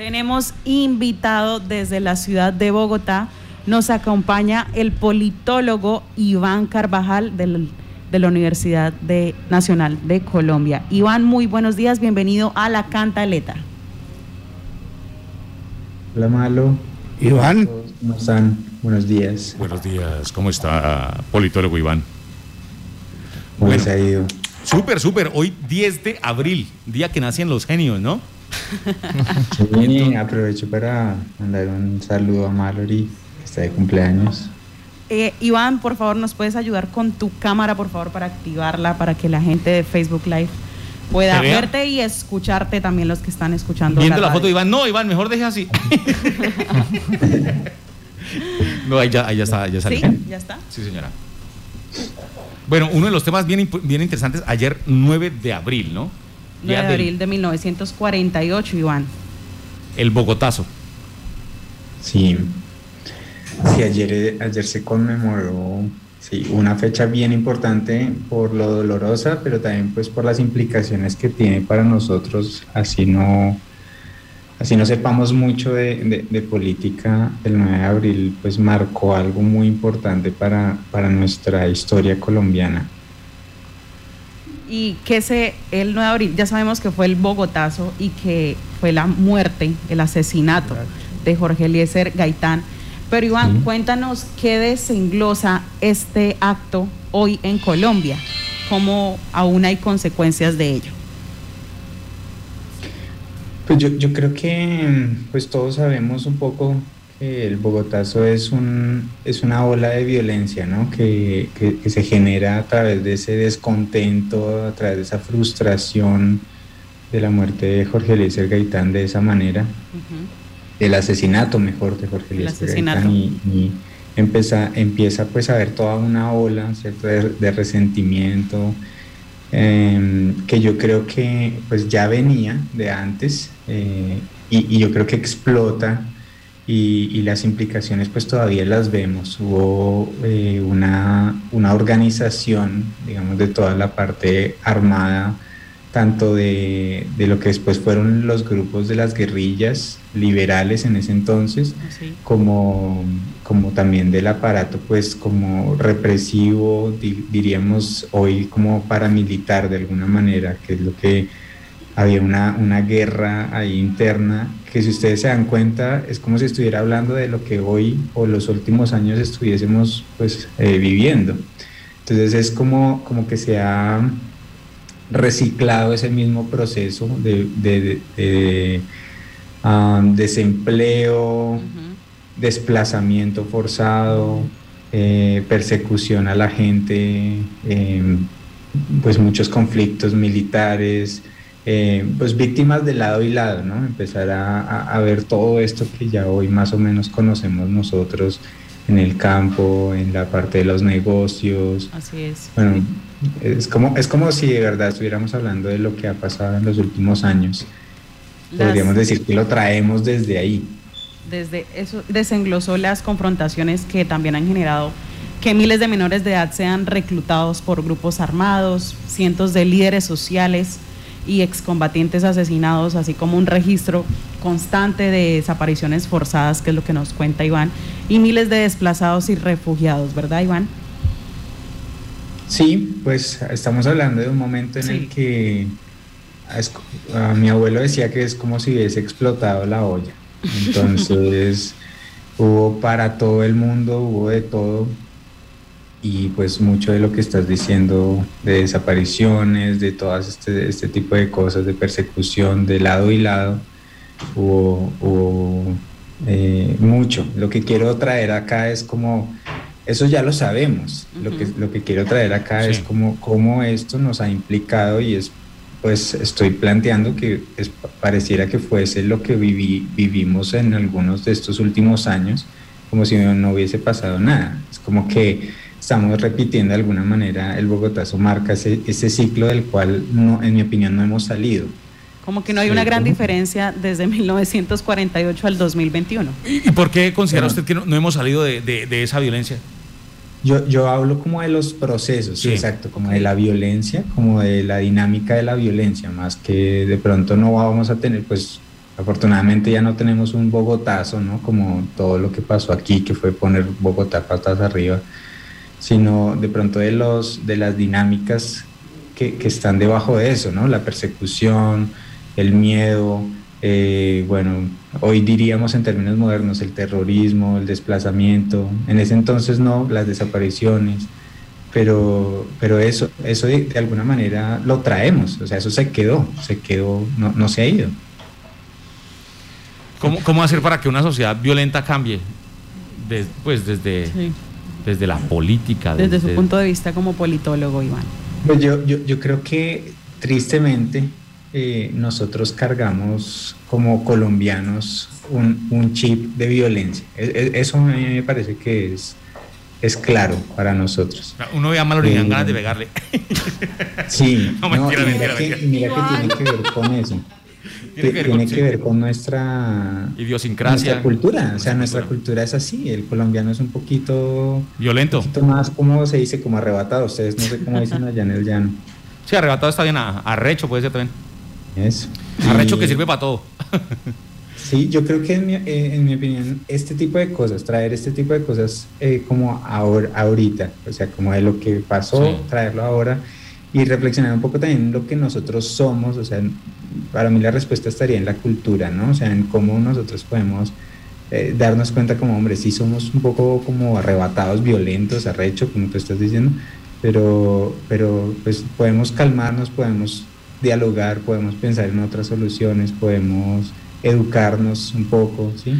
Tenemos invitado desde la ciudad de Bogotá. Nos acompaña el politólogo Iván Carvajal del, de la Universidad de Nacional de Colombia. Iván, muy buenos días, bienvenido a La Cantaleta. Hola, Malo. Iván. ¿Cómo están? Buenos días. Buenos días, ¿cómo está politólogo Iván? ¿Cómo se ha ido? Súper, súper. Hoy 10 de abril, día que nacen los genios, ¿no? Sí, aprovecho para mandar un saludo a Mallory, que está de cumpleaños. Eh, Iván, por favor, ¿nos puedes ayudar con tu cámara, por favor, para activarla, para que la gente de Facebook Live pueda verte y escucharte también los que están escuchando. Viendo la, foto de Iván, no, Iván, mejor deje así. no, ahí ya, ahí ya está, ya ¿Sí? ¿Ya está? Sí, señora. Bueno, uno de los temas bien, bien interesantes, ayer 9 de abril, ¿no? 9 de abril de 1948, Iván. El Bogotazo. Sí. Sí, ayer, ayer se conmemoró sí, una fecha bien importante por lo dolorosa, pero también pues por las implicaciones que tiene para nosotros, así no, así no sepamos mucho de, de, política, el 9 de abril pues marcó algo muy importante para, para nuestra historia colombiana y que se, el 9 de abril, ya sabemos que fue el Bogotazo y que fue la muerte, el asesinato de Jorge Eliezer Gaitán. Pero Iván, cuéntanos qué desenglosa este acto hoy en Colombia, cómo aún hay consecuencias de ello. Pues yo, yo creo que pues todos sabemos un poco el Bogotazo es, un, es una ola de violencia ¿no? que, se genera a través de ese descontento, a través de esa frustración de la muerte de Jorge Eliezer Gaitán de esa manera, el asesinato mejor de Jorge Eliezer Gaitán y, empieza, empieza pues a haber toda una ola De, resentimiento em, que yo creo que pues ya venía de antes eh, y, y yo creo que explota y, las implicaciones pues todavía las vemos. Hubo eh, una, una, organización, digamos, de toda la parte armada, tanto de, de, lo que después fueron los grupos de las guerrillas liberales en ese entonces, ah, como, como también del aparato pues como represivo, diríamos hoy como paramilitar de alguna manera, que es lo que había una, una, guerra ahí interna que si ustedes se dan cuenta es como si estuviera hablando de lo que hoy o los últimos años estuviésemos pues eh, viviendo. Entonces es como, como que se ha reciclado ese mismo proceso de, de, um, desempleo, desplazamiento forzado, eh, persecución a la gente, em, pues muchos conflictos militares, eh, pues víctimas de lado y lado, ¿no? Empezar a, ver todo esto que ya hoy más o menos conocemos nosotros en el campo, en la parte de los negocios. Así es. Bueno, es como, es como si de verdad estuviéramos hablando de lo que ha pasado en los últimos años. Podríamos decir que lo traemos desde ahí. Desde eso desenglosó las confrontaciones que también han generado que miles de menores de edad sean reclutados por grupos armados, cientos de líderes sociales y excombatientes asesinados, así como un registro constante de desapariciones forzadas, que es lo que nos cuenta Iván, y miles de desplazados y refugiados, ¿verdad, Iván? Sí, pues estamos hablando de un momento en el que mi abuelo decía que es como si hubiese explotado la olla. Entonces hubo para todo el mundo, hubo de todo, y pues mucho de lo que estás diciendo de desapariciones, de todas este, este tipo de cosas, de persecución de lado y lado, hubo, eh, mucho. Lo que quiero traer acá es como, eso ya lo sabemos, lo, que, lo que quiero traer acá es como cómo esto nos ha implicado y es pues estoy planteando que es, pareciera que fuese lo que viví, vivimos en algunos de estos últimos años, como si no hubiese pasado nada. Es como que estamos repitiendo de alguna manera, el Bogotazo marca ese, ese ciclo del cual, no, en mi opinión, no hemos salido. Como que no hay una gran diferencia desde 1948 al 2021. ¿Y por qué considera usted que no, hemos salido de, de, esa violencia? Yo, yo hablo como de los procesos, sí. exacto, como de la violencia, como de la dinámica de la violencia, más que de pronto no vamos a tener, pues afortunadamente ya no tenemos un Bogotazo, ¿no? Como todo lo que pasó aquí, que fue poner Bogotá patas arriba, sino de pronto de, los, de las dinámicas que, que están debajo de eso, ¿no? La persecución, el miedo, eh, bueno, hoy diríamos en términos modernos el terrorismo, el desplazamiento, en ese entonces no, las desapariciones, pero, pero eso, eso de, alguna manera lo traemos, o sea, eso se quedó, se quedó, no, no se ha ido. ¿Cómo, ¿Cómo, hacer para que una sociedad violenta cambie? pues desde, desde la política. Desde, su punto de vista como politólogo, Iván. Pues yo, yo, yo creo que tristemente eh, nosotros cargamos como colombianos un, chip de violencia. E, e, eso a mí me parece que es, es claro para nosotros. Uno ve a Mallory ganas de pegarle. Sí, mira, que, tiene que ver con eso. Tiene que ver, con, nuestra idiosincrasia. cultura. O sea, nuestra cultura es así. El colombiano es un poquito. Violento. Un poquito más, ¿cómo se dice? Como arrebatado. Ustedes no sé cómo dicen allá en el llano. Sí, arrebatado está bien. Arrecho puede ser también. Eso. Arrecho que sirve para todo. sí, yo creo que eh, en mi, opinión, este tipo de cosas, traer este tipo de cosas eh, como ahora, ahorita, o sea, como de lo que pasó, traerlo ahora y reflexionar un poco también lo que nosotros somos, o sea, para mí la respuesta estaría en la cultura, ¿no? O sea, en cómo nosotros podemos eh, darnos cuenta como hombres, sí somos un poco como arrebatados, violentos, arrecho, como tú estás diciendo, pero, pero pues podemos calmarnos, podemos dialogar, podemos pensar en otras soluciones, podemos educarnos un poco, ¿sí?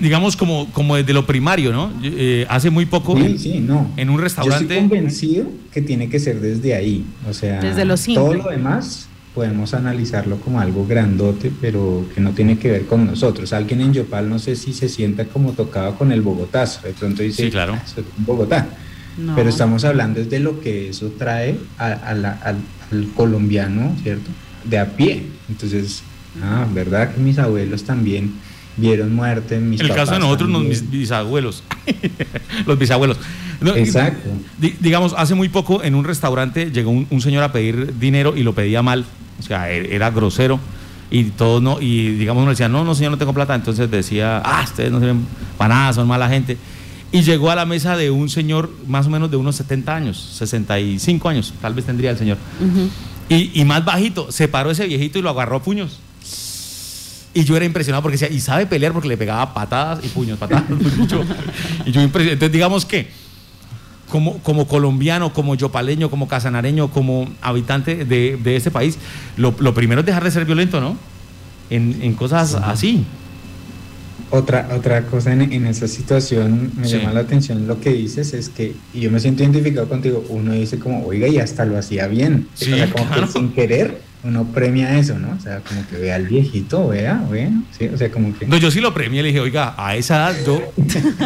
digamos como, como desde lo primario, ¿no? Eh, hace muy poco sí, sí, no. en un restaurante... Yo estoy convencido que tiene que ser desde ahí, o sea, desde lo todo lo demás podemos analizarlo como algo grandote, pero que no tiene que ver con nosotros. Alguien en Yopal no sé si se sienta como tocado con el Bogotazo, de pronto dice, sí, claro. Ah, Bogotá. Pero estamos hablando desde lo que eso trae al, colombiano, ¿cierto? De a pie. Entonces, ah, ¿verdad que mis abuelos también vieron muerte? Mis el caso de nosotros, mis bisabuelos. los bisabuelos. Exacto. digamos, hace muy poco en un restaurante llegó un, señor a pedir dinero y lo pedía mal. O sea, e, era grosero y todos no, y digamos uno decía, no, no señor, no tengo plata, entonces decía, ah, ustedes no sirven para nada, son mala gente y llegó a la mesa de un señor más o menos de unos 70 años, 65 años, tal vez tendría el señor. y, más bajito, se paró ese viejito y lo agarró a puños. Y yo era impresionado porque decía, y sabe pelear porque le pegaba patadas y puños, patadas. y yo Entonces, digamos que, como, como colombiano, como yopaleño, como casanareño, como habitante de, de ese país, lo, primero es dejar de ser violento, ¿no? En, en cosas así. Otra, otra cosa en, en esa situación me llama la atención lo que dices es que, y yo me siento identificado contigo, uno dice como, oiga, y hasta lo hacía bien. o sea, como que sin querer uno premia eso, ¿no? O sea, como que vea al viejito, vea, bueno, sí, o sea, como que... No, yo sí lo premié, le dije, oiga, a esa edad yo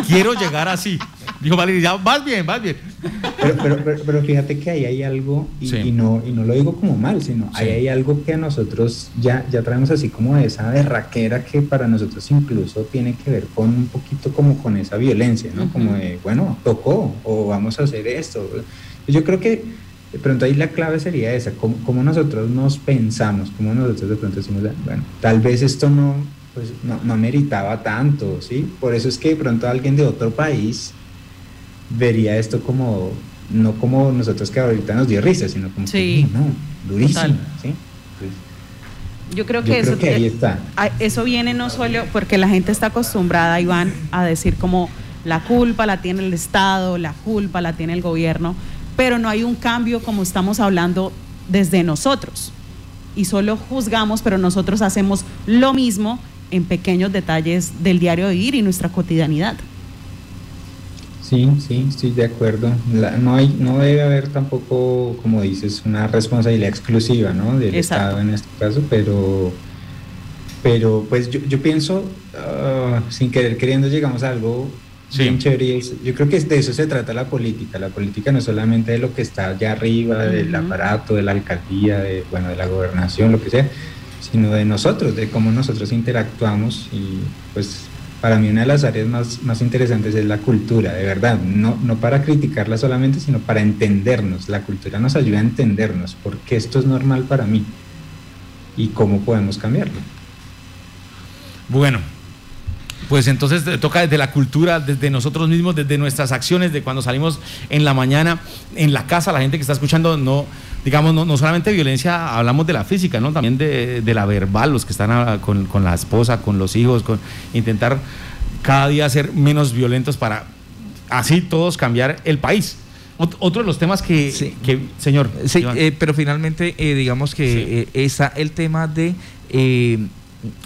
quiero llegar así. Dijo, vale, ya vas bien, vas bien. Pero, pero, pero, fíjate que ahí hay algo, y, no, y no lo digo como mal, sino ahí hay algo que a nosotros ya, ya traemos así como esa berraquera que para nosotros incluso tiene que ver con un poquito como con esa violencia, ¿no? Como de, bueno, tocó, o vamos a hacer esto. Yo creo que de pronto ahí la clave sería esa, cómo, nosotros nos pensamos, cómo nosotros de pronto decimos, bueno, tal vez esto no, pues, no, no, meritaba tanto, ¿sí? Por eso es que de pronto alguien de otro país vería esto como, no como nosotros que ahorita nos dio risa, sino como, sí. no, durísimo, ¿sí? yo creo que, eso, ahí está. eso viene no solo porque la gente está acostumbrada, Iván, a decir como la culpa la tiene el Estado, la culpa la tiene el gobierno, pero no hay un cambio como estamos hablando desde nosotros. Y solo juzgamos, pero nosotros hacemos lo mismo en pequeños detalles del diario de vivir y nuestra cotidianidad. Sí, sí, estoy de acuerdo. no, hay, no debe haber tampoco, como dices, una responsabilidad exclusiva ¿no? del Estado en este caso, pero, pero pues yo, yo pienso, ah, sin querer queriendo, llegamos a algo Sí. Yo creo que de eso se trata la política. La política no es solamente de lo que está allá arriba, del aparato, de la alcaldía, de, bueno, de la gobernación, lo que sea, sino de nosotros, de cómo nosotros interactuamos. Y pues para mí una de las áreas más, más interesantes es la cultura, de verdad. No, no para criticarla solamente, sino para entendernos. La cultura nos ayuda a entendernos, porque esto es normal para mí y cómo podemos cambiarlo. Bueno, pues entonces toca desde la cultura, desde nosotros mismos, desde nuestras acciones, de cuando salimos en la mañana, en la casa, la gente que está escuchando, no, digamos, no, solamente violencia, hablamos de la física, ¿no? También de, la verbal, los que están con, la esposa, con los hijos, con intentar cada día ser menos violentos para así todos cambiar el país. Otro de los temas que, señor. Sí, eh, pero finalmente, eh, digamos que eh, el tema de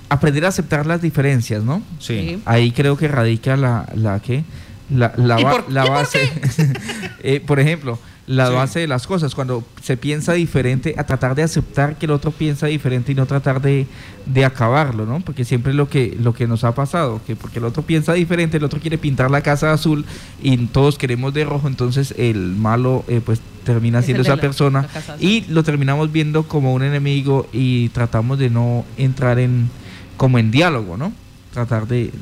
aprender a aceptar las diferencias, ¿no? Sí. Ahí creo que radica la, la que la, la, la base. eh, por ejemplo, la base de las cosas, cuando se piensa diferente, a tratar de aceptar que el otro piensa diferente y no tratar de, de, acabarlo, ¿no? Porque siempre es lo que, lo que nos ha pasado, que porque el otro piensa diferente, el otro quiere pintar la casa azul y todos queremos de rojo, entonces el malo eh, pues termina siendo esa persona y lo terminamos viendo como un enemigo y tratamos de no entrar en como en diálogo, ¿no? Tratar de,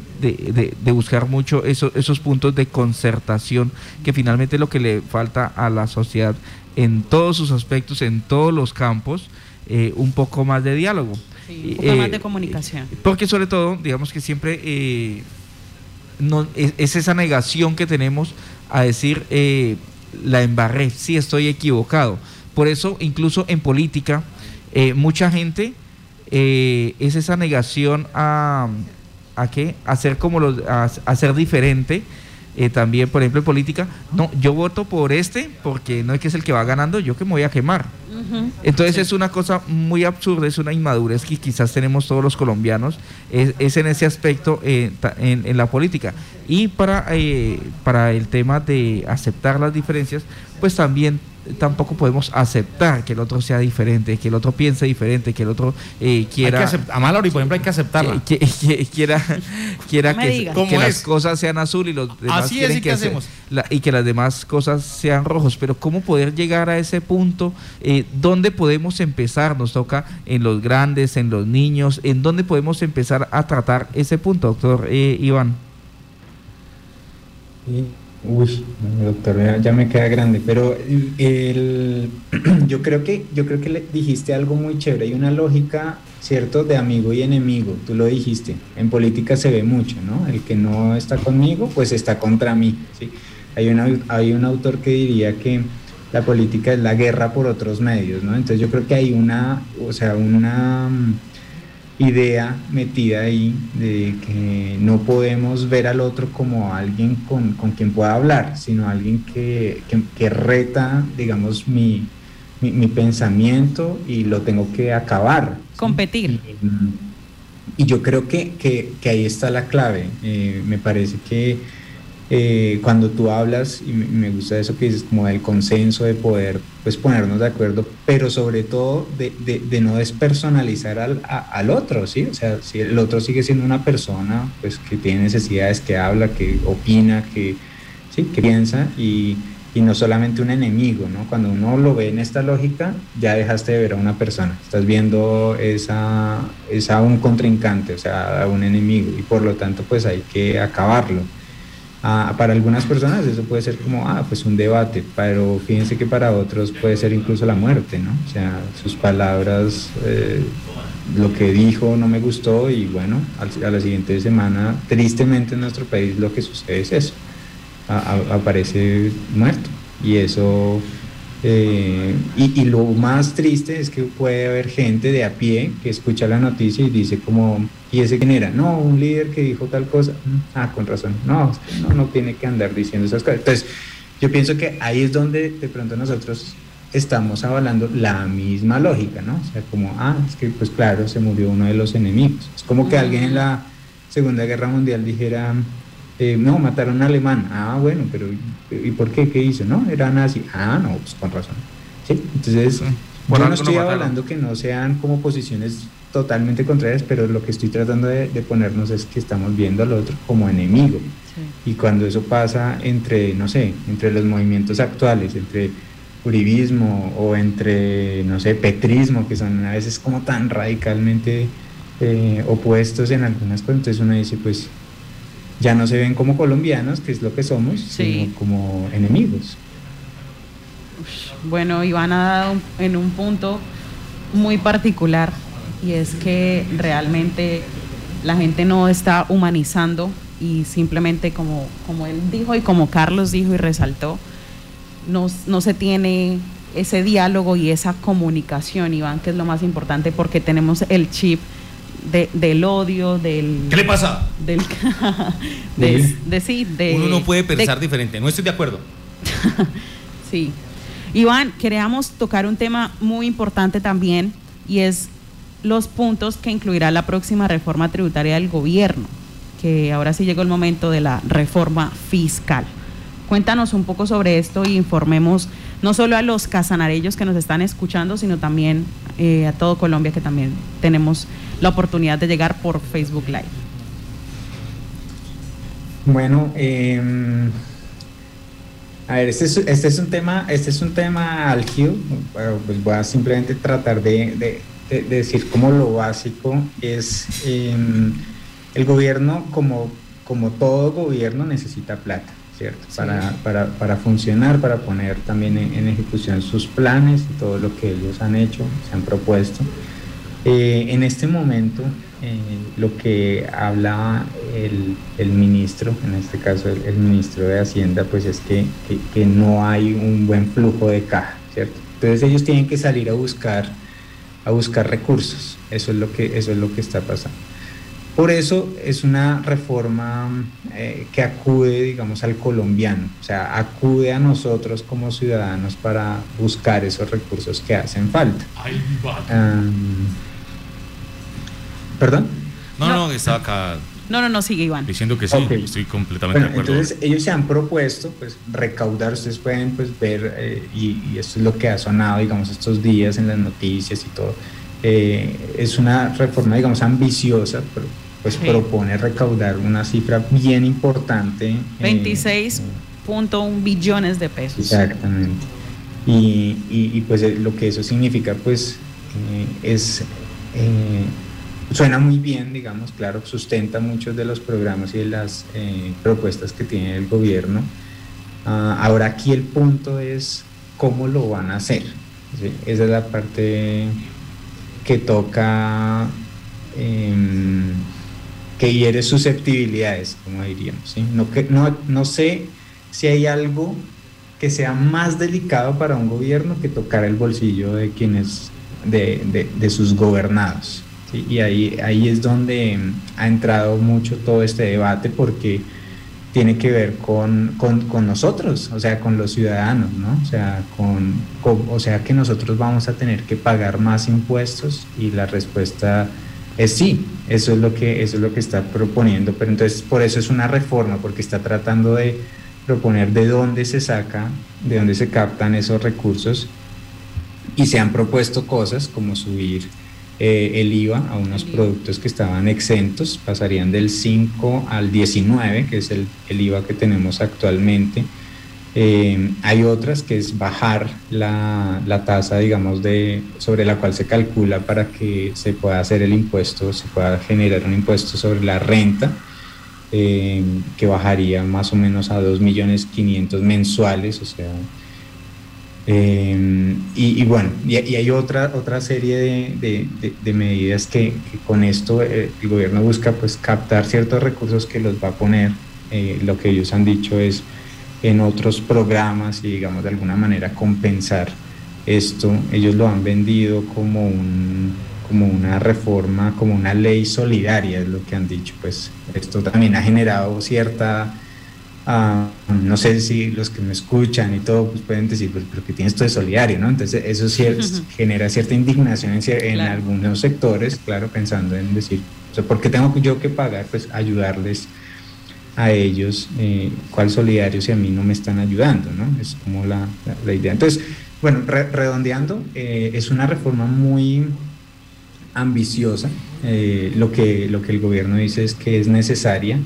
buscar mucho esos puntos de concertación, que finalmente es lo que le falta a la sociedad en todos sus aspectos, en todos los campos, eh, un poco más de diálogo. un poco más de eh, comunicación. Porque sobre todo, digamos que siempre eh, no, es, esa negación que tenemos a decir, la embarré, sí estoy equivocado. Por eso, incluso en política, mucha gente... es esa negación a, a qué? A ser como los, a, ser diferente. Eh, también, por ejemplo, en política, no, yo voto por este porque no es que es el que va ganando, yo que me voy a quemar. Entonces es una cosa muy absurda, es una inmadurez que quizás tenemos todos los colombianos, es, en ese aspecto eh, en, la política. Y para, eh, para el tema de aceptar las diferencias, pues también tampoco podemos aceptar que el otro sea diferente, que el otro piense diferente, que el otro eh, quiera... a Mallory, por ejemplo, hay que aceptarla. Que, quiera quiera que, las cosas sean azul y los demás quieren que, y que las demás cosas sean rojos. Pero ¿cómo poder llegar a ese punto? Eh, ¿Dónde podemos empezar? Nos toca en los grandes, en los niños. ¿En dónde podemos empezar a tratar ese punto, doctor eh, Iván? Uy, doctor, ya me queda grande, pero el, yo creo que yo creo que le dijiste algo muy chévere. Hay una lógica, cierto, de amigo y enemigo. Tú lo dijiste. En política se ve mucho, ¿no? El que no está conmigo, pues está contra mí. ¿sí? Hay una, hay un autor que diría que la política es la guerra por otros medios, ¿no? Entonces yo creo que hay una, o sea, una idea metida ahí de que no podemos ver al otro como alguien con, con quien pueda hablar, sino alguien que, que, reta, digamos, mi, mi, pensamiento y lo tengo que acabar. Competir. Y, yo creo que, que, ahí está la clave. Eh, me parece que eh, cuando tú hablas, y me gusta eso que dices, como del consenso, de poder pues ponernos de acuerdo, pero sobre todo de, no despersonalizar al, al, otro, ¿sí? O sea, si el otro sigue siendo una persona, pues que tiene necesidades, que habla, que opina, que, ¿sí? que piensa y, y no solamente un enemigo, ¿no? Cuando uno lo ve en esta lógica, ya dejaste de ver a una persona, estás viendo esa, esa un contrincante, o sea, a un enemigo y por lo tanto pues hay que acabarlo para algunas personas eso puede ser como, ah, pues un debate, pero fíjense que para otros puede ser incluso la muerte, ¿no? O sea, sus palabras, eh, lo que dijo no me gustó y bueno, a la siguiente semana, tristemente en nuestro país lo que sucede es eso, aparece muerto y eso eh, y, lo más triste es que puede haber gente de a pie que escucha la noticia y dice como, ¿y ese quién era? No, un líder que dijo tal cosa. Mm, ah, con razón. No, no, no tiene que andar diciendo esas cosas. Entonces, yo pienso que ahí es donde de pronto nosotros estamos avalando la misma lógica, ¿no? O sea, como, ah, es que pues claro, se murió uno de los enemigos. Es como que alguien en la Segunda Guerra Mundial dijera, eh, no, mataron a un alemán. Ah, bueno, pero ¿y por qué? ¿Qué hizo? No, era nazi. Ah, no, pues con razón. ¿Sí? Entonces, bueno, yo no estoy hablando que no sean como posiciones totalmente contrarias, pero lo que estoy tratando de, ponernos es que estamos viendo al otro como enemigo. Y cuando eso pasa entre, no sé, entre los movimientos actuales, entre uribismo o entre, no sé, petrismo, que son a veces como tan radicalmente eh, opuestos en algunas cosas, entonces uno dice, pues ya no se ven como colombianos, que es lo que somos, sino como enemigos. Bueno, Iván ha dado en un punto muy particular y es que realmente la gente no está humanizando y simplemente como, como él dijo y como Carlos dijo y resaltó, no, no se tiene ese diálogo y esa comunicación, Iván, que es lo más importante porque tenemos el chip del odio, del... ¿Qué le pasa? Del, de, de, sí, de, Uno no puede pensar diferente, no estoy de acuerdo. sí. Iván, queríamos tocar un tema muy importante también y es los puntos que incluirá la próxima reforma tributaria del gobierno, que ahora sí llegó el momento de la reforma fiscal. Cuéntanos un poco sobre esto y informemos no solo a los casanarellos que nos están escuchando, sino también eh, a todo Colombia que también tenemos la oportunidad de llegar por Facebook Live. Bueno, em, a ver, este es, este es, un tema, este es un tema pues voy a simplemente tratar de de, decir como lo básico es em, el gobierno como, como todo gobierno necesita plata, ¿cierto? Para, para, para, funcionar, para poner también en, ejecución sus planes y todo lo que ellos han hecho, se han propuesto. Eh, en este momento, eh, lo que habla el, el, ministro, en este caso el, ministro de Hacienda, pues es que, que, que no hay un buen flujo de caja, ¿cierto? Entonces ellos tienen que salir a buscar a buscar recursos. Eso es lo que, eso es lo que está pasando. Por eso es una reforma eh, que acude, digamos, al colombiano, o sea, acude a nosotros como ciudadanos para buscar esos recursos que hacen falta. ¿Perdón? No, no, estaba acá. No, no, no, sigue Iván. Diciendo que sí, estoy completamente de acuerdo. Entonces ellos se han propuesto pues recaudar, ustedes pueden pues ver, eh, y, esto es lo que ha sonado, digamos, estos días en las noticias y todo, eh, es una reforma, digamos, ambiciosa, pero pues propone recaudar una cifra bien importante. 26.1 eh, billones de pesos. Exactamente. Y, y, pues lo que eso significa pues es suena muy bien, digamos, claro, sustenta muchos de los programas y de las eh, propuestas que tiene el gobierno. Ah, ahora aquí el punto es cómo lo van a hacer. Esa es la parte que toca, em, que hiere susceptibilidades, como diríamos. No, que, no, no sé si hay algo que sea más delicado para un gobierno que tocar el bolsillo de quienes, de, de, de sus gobernados y ahí, ahí es donde ha entrado mucho todo este debate porque tiene que ver con, con, nosotros, o sea, con los ciudadanos, ¿no? O sea, con, o sea, que nosotros vamos a tener que pagar más impuestos y la respuesta es sí, eso es lo que, eso es lo que está proponiendo, pero entonces por eso es una reforma, porque está tratando de proponer de dónde se saca, de dónde se captan esos recursos y se han propuesto cosas como subir eh, el IVA a unos productos que estaban exentos, pasarían del 5 al 19, que es el, IVA que tenemos actualmente. Eh, hay otras que es bajar la, tasa, digamos, de, sobre la cual se calcula para que se pueda hacer el impuesto, se pueda generar un impuesto sobre la renta, eh, que bajaría más o menos a 2.500.000 mensuales, o sea, eh, y, bueno, y, hay otra, otra serie de, de, medidas que, con esto el gobierno busca pues captar ciertos recursos que los va a poner, lo que ellos han dicho es en otros programas y digamos de alguna manera compensar esto. Ellos lo han vendido como, un, como una reforma, como una ley solidaria, es lo que han dicho. Pues esto también ha generado cierta Ah, no sé si los que me escuchan y todo pues pueden decir, pues, pero que tienes esto de solidario, ¿no? Entonces eso sí genera cierta indignación en, algunos sectores, claro, pensando en decir, o sea, ¿por qué tengo yo que pagar? Pues ayudarles a ellos, eh, ¿cuál solidario si a mí no me están ayudando, ¿no? Es como la, la, idea. Entonces, bueno, redondeando, eh, es una reforma muy ambiciosa, eh, lo, que, lo que el gobierno dice es que es necesaria.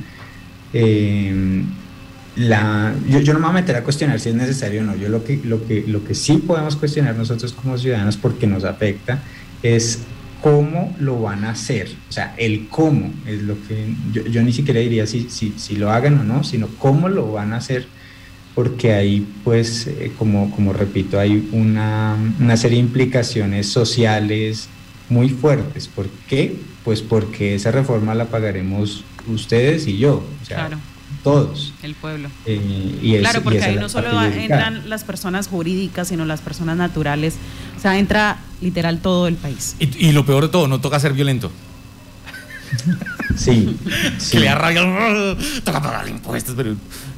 La, yo, yo, no me voy a meter a cuestionar si es necesario o no. Yo lo que, lo, que, lo que sí podemos cuestionar nosotros como ciudadanos porque nos afecta es cómo lo van a hacer. O sea, el cómo es lo que yo, ni siquiera diría si, si, lo hagan o no, sino cómo lo van a hacer. Porque ahí, pues, eh, como, como repito, hay una, una serie de implicaciones sociales, muy fuertes. ¿Por qué? Pues porque esa reforma la pagaremos ustedes y yo, o sea, todos. El pueblo. Eh, y claro, porque ahí no solo entran las personas jurídicas, sino las personas naturales. O sea, entra literal todo el país. Y, lo peor de todo, no toca ser violento. Sí. Que le arraigan, toca pagar impuestos, pero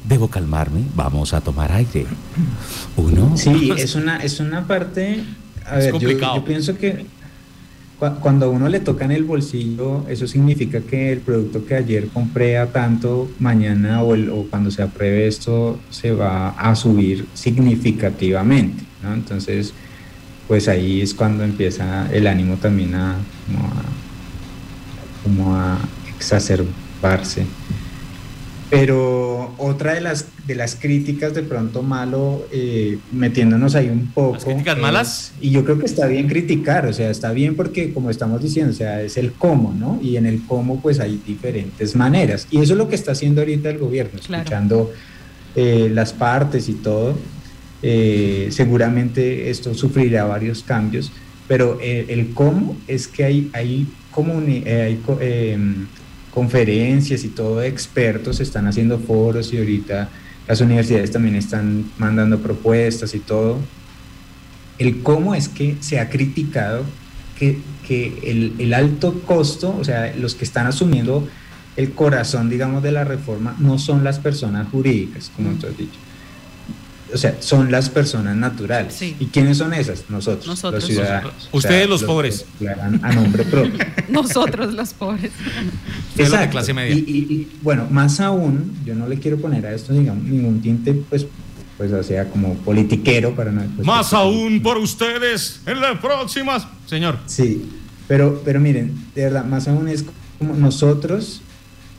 debo calmarme, vamos a tomar aire. Uno. Sí, es una, es una parte. A es ver, complicado. yo pienso que cuando a uno le toca en el bolsillo, eso significa que el producto que ayer compré a tanto, mañana o, cuando se apruebe esto, se va a subir significativamente. ¿no? Entonces, pues ahí es cuando empieza el ánimo también a, como a exacerbarse. Pero otra de las, de las críticas de pronto malo, eh, metiéndonos ahí un poco. ¿Las críticas malas? Y yo creo que está bien criticar, o sea, está bien porque como estamos diciendo, o sea, es el cómo, ¿no? Y en el cómo pues hay diferentes maneras. Y eso es lo que está haciendo ahorita el gobierno, escuchando eh, las partes y todo. Eh, seguramente esto sufrirá varios cambios, pero el cómo es que hay, hay, hay conferencias y todo expertos, están haciendo foros y ahorita las universidades también están mandando propuestas y todo. El cómo es que se ha criticado que, que el, alto costo, o sea, los que están asumiendo el corazón, digamos, de la reforma no son las personas jurídicas, como tú has dicho o sea, son las personas naturales. ¿Y quiénes son esas? Nosotros, los ciudadanos. Ustedes los pobres. a nombre propio. Nosotros los pobres. Exacto. de clase media. Y, bueno, más aún, yo no le quiero poner a esto digamos, ningún tinte, pues, pues o sea, como politiquero para no. Pues, más aún por ustedes en las próximas, señor. Sí, pero, pero miren, de verdad, más aún es como nosotros,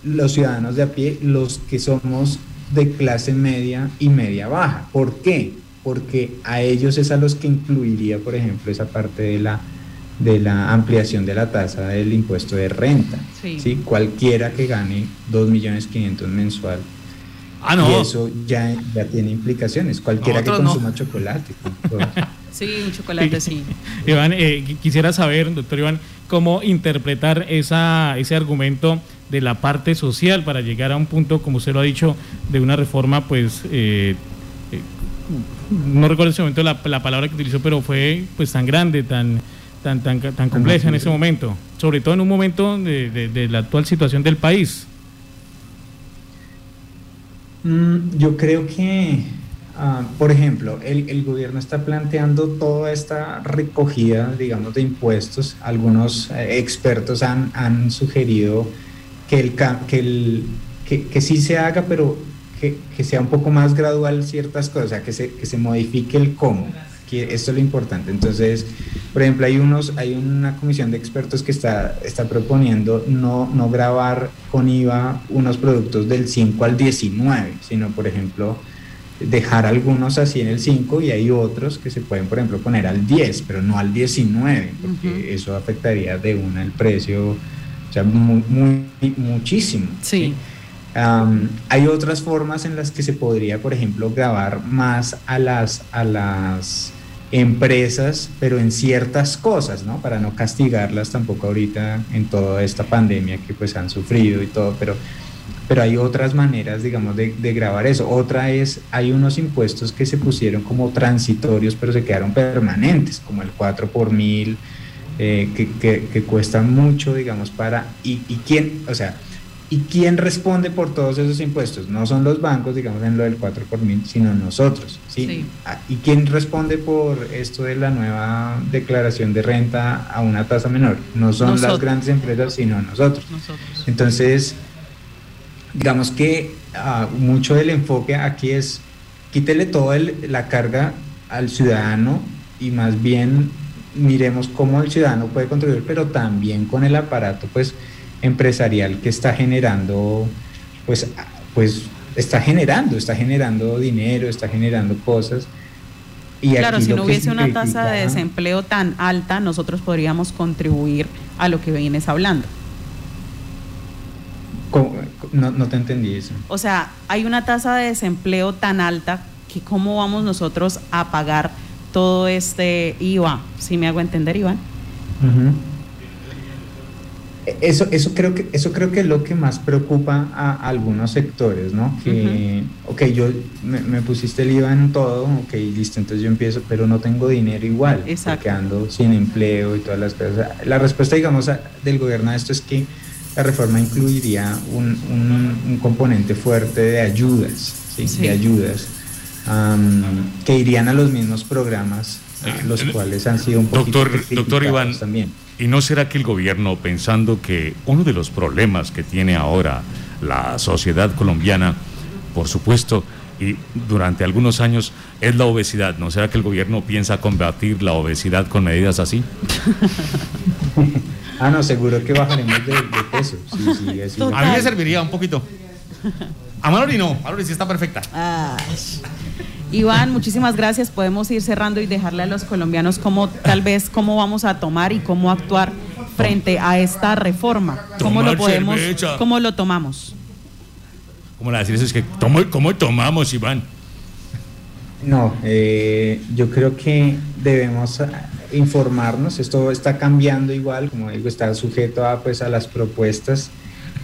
los ciudadanos de a pie, los que somos de clase media y media baja. ¿Por qué? Porque a ellos es a los que incluiría, por ejemplo, esa parte de la, de la ampliación de la tasa del impuesto de renta. Sí. Cualquiera que gane 2.500.000 mensual. Ah, no. Y eso ya, ya tiene implicaciones. Cualquiera que consuma chocolate. sí, un chocolate, sí. Iván, eh, quisiera saber, doctor Iván, cómo interpretar esa, ese argumento de la parte social para llegar a un punto, como usted lo ha dicho, de una reforma, pues, eh, eh, no recuerdo en ese momento la, la, palabra que utilizó, pero fue pues tan grande, tan, tan, tan, tan compleja en ese momento, sobre todo en un momento de, la actual situación del país. Mm, yo creo que, ah, por ejemplo, el, el, gobierno está planteando toda esta recogida, digamos, de impuestos. Algunos eh, expertos han, han sugerido que, el, que, el, que, que sí se haga, pero que, que, sea un poco más gradual ciertas cosas, que se, que se modifique el cómo, esto es lo importante. Entonces, por ejemplo, hay, unos, hay una comisión de expertos que está, está proponiendo no, no grabar con IVA unos productos del 5 al 19, sino, por ejemplo, dejar algunos así en el 5 y hay otros que se pueden, por ejemplo, poner al 10, pero no al 19, porque eso afectaría de una el precio o sea, muy, muchísimo. Sí. hay otras formas en las que se podría, por ejemplo, grabar más a las, a las empresas, pero en ciertas cosas, ¿no? Para no castigarlas tampoco ahorita en toda esta pandemia que pues han sufrido y todo, pero, pero hay otras maneras, digamos, de, de grabar eso. Otra es, hay unos impuestos que se pusieron como transitorios, pero se quedaron permanentes, como el 4 por mil, eh, que, que, que, cuestan mucho, digamos, para... Y, y, quién, o sea, ¿y quién responde por todos esos impuestos? No son los bancos, digamos, en lo del 4 por mil, sino nosotros, ¿sí? Ah, ¿Y quién responde por esto de la nueva declaración de renta a una tasa menor? No son las grandes empresas, sino nosotros. nosotros. Entonces, digamos que uh, mucho del enfoque aquí es quítele toda la carga al ciudadano y más bien miremos cómo el ciudadano puede contribuir, pero también con el aparato pues empresarial que está generando, pues, pues está generando, está generando dinero, está generando cosas. Y claro, si no hubiese una tasa de desempleo tan alta, nosotros podríamos contribuir a lo que vienes hablando. No, no te entendí eso. O sea, hay una tasa de desempleo tan alta que cómo vamos nosotros a pagar todo este IVA, si me hago entender, Iván. Eso, eso, creo que, eso creo que es lo que más preocupa a, algunos sectores, ¿no? Que, ok, yo me, pusiste el IVA en todo, ok, listo, entonces yo empiezo, pero no tengo dinero igual, Exacto. porque ando sin empleo y todas las cosas. La respuesta, digamos, del gobierno a esto es que la reforma incluiría un, un, componente fuerte de ayudas, ¿sí? de ayudas, que irían a los mismos programas, eh, los cuales han sido un poquito doctor, doctor Iván, también ¿Y no será que el gobierno, pensando que uno de los problemas que tiene ahora la sociedad colombiana, por supuesto, y durante algunos años, es la obesidad, ¿no será que el gobierno piensa combatir la obesidad con medidas así? ah, no, seguro que bajaremos de, peso. A mí me serviría un poquito. A Malori no, Malori sí está perfecta. Iván, muchísimas gracias. Podemos ir cerrando y dejarle a los colombianos cómo tal vez cómo vamos a tomar y cómo actuar frente a esta reforma. ¿Cómo lo podemos, cómo lo tomamos? ¿Cómo la decir eso? Es que ¿cómo, tomamos, Iván? No, eh, yo creo que debemos informarnos. Esto está cambiando igual, como digo, está sujeto a pues a las propuestas.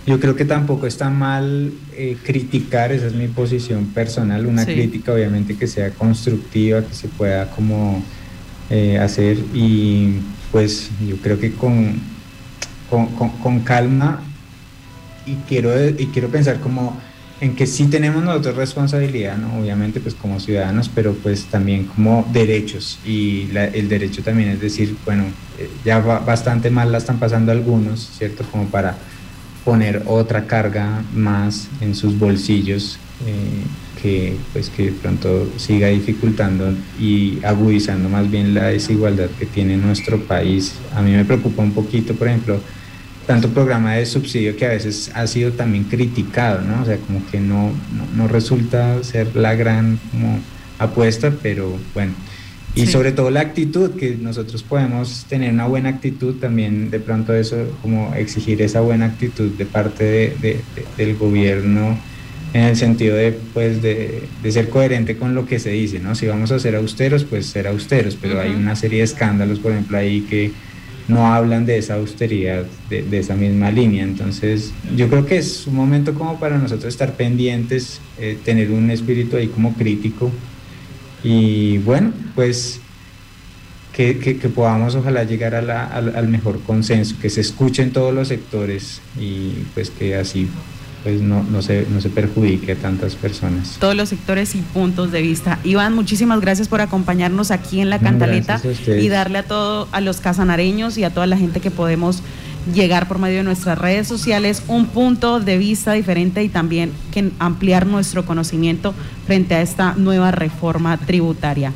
Yo creo que tampoco está mal eh, criticar, esa es mi posición personal, una crítica obviamente que sea constructiva, que se pueda como eh, hacer. Y pues yo creo que con, con, calma y quiero, y quiero pensar como en que sí tenemos nosotros responsabilidad, ¿no? obviamente pues como ciudadanos, pero pues también como derechos y el derecho también es decir, bueno, eh, ya bastante mal la están pasando algunos, ¿cierto? Como para poner otra carga más en sus bolsillos eh, que pues que de pronto siga dificultando y agudizando más bien la desigualdad que tiene nuestro país. A mí me preocupa un poquito, por ejemplo, tanto programa de subsidio que a veces ha sido también criticado, ¿no? O sea, como que no, no, resulta ser la gran apuesta, pero bueno, y sobre todo la actitud, que nosotros podemos tener una buena actitud también, de pronto eso, como exigir esa buena actitud de parte de, del gobierno en el sentido de, pues, de, ser coherente con lo que se dice, ¿no? Si vamos a ser austeros, pues ser austeros, pero hay una serie de escándalos, por ejemplo, ahí que no hablan de esa austeridad, de, esa misma línea. Entonces, yo creo que es un momento como para nosotros estar pendientes, eh, tener un espíritu ahí como crítico y bueno, pues que, podamos ojalá llegar al, mejor consenso, que se escuchen todos los sectores y pues que así pues no, no, se, no se perjudique a tantas personas. Todos los sectores y puntos de vista. Iván, muchísimas gracias por acompañarnos aquí en la cantaleta y darle a todos, a los casanareños y a toda la gente que podemos llegar por medio de nuestras redes sociales un punto de vista diferente y también que ampliar nuestro conocimiento frente a esta nueva reforma tributaria.